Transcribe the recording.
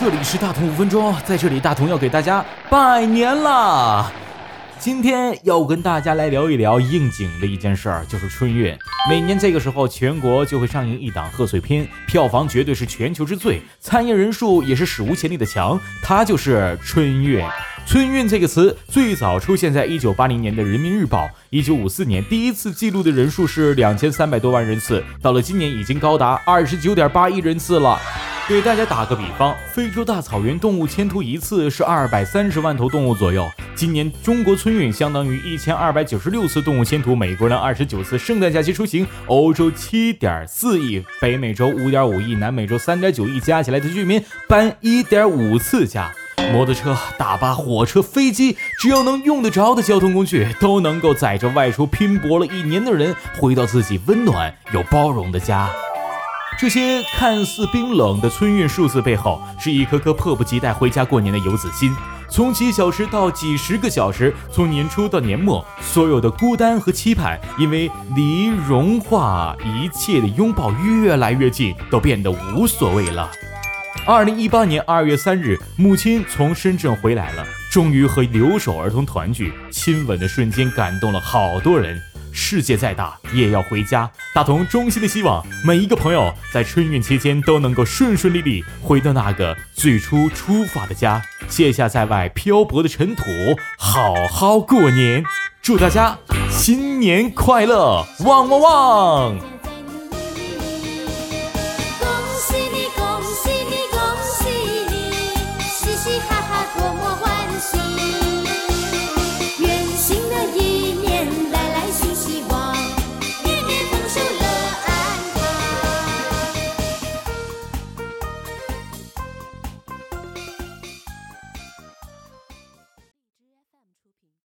这里是大同五分钟，在这里大同要给大家拜年啦！今天要跟大家来聊一聊应景的一件事儿，就是春运。每年这个时候，全国就会上映一档贺岁片，票房绝对是全球之最，参演人数也是史无前例的强，它就是春运。春运这个词最早出现在一九八零年的《人民日报》，一九五四年第一次记录的人数是两千三百多万人次，到了今年已经高达二十九点八亿人次了。给大家打个比方，非洲大草原动物迁徙一次是二百三十万头动物左右。今年中国春运相当于一千二百九十六次动物迁徙，美国人二十九次圣诞假期出行，欧洲七点四亿，北美洲五点五亿，南美洲三点九亿，加起来的居民搬一点五次家。摩托车、大巴、火车、飞机，只要能用得着的交通工具，都能够载着外出拼搏了一年的人，回到自己温暖又包容的家。这些看似冰冷的春运数字背后，是一颗颗迫不及待回家过年的游子心。从几小时到几十个小时，从年初到年末，所有的孤单和期盼，因为离融化一切的拥抱越来越近，都变得无所谓了。二零一八年二月三日，母亲从深圳回来了，终于和留守儿童团聚，亲吻的瞬间感动了好多人。世界再大，也要回家。大同衷心的希望每一个朋友在春运期间都能够顺顺利利回到那个最初出发的家，卸下在外漂泊的尘土，好好过年。祝大家新年快乐，旺旺旺！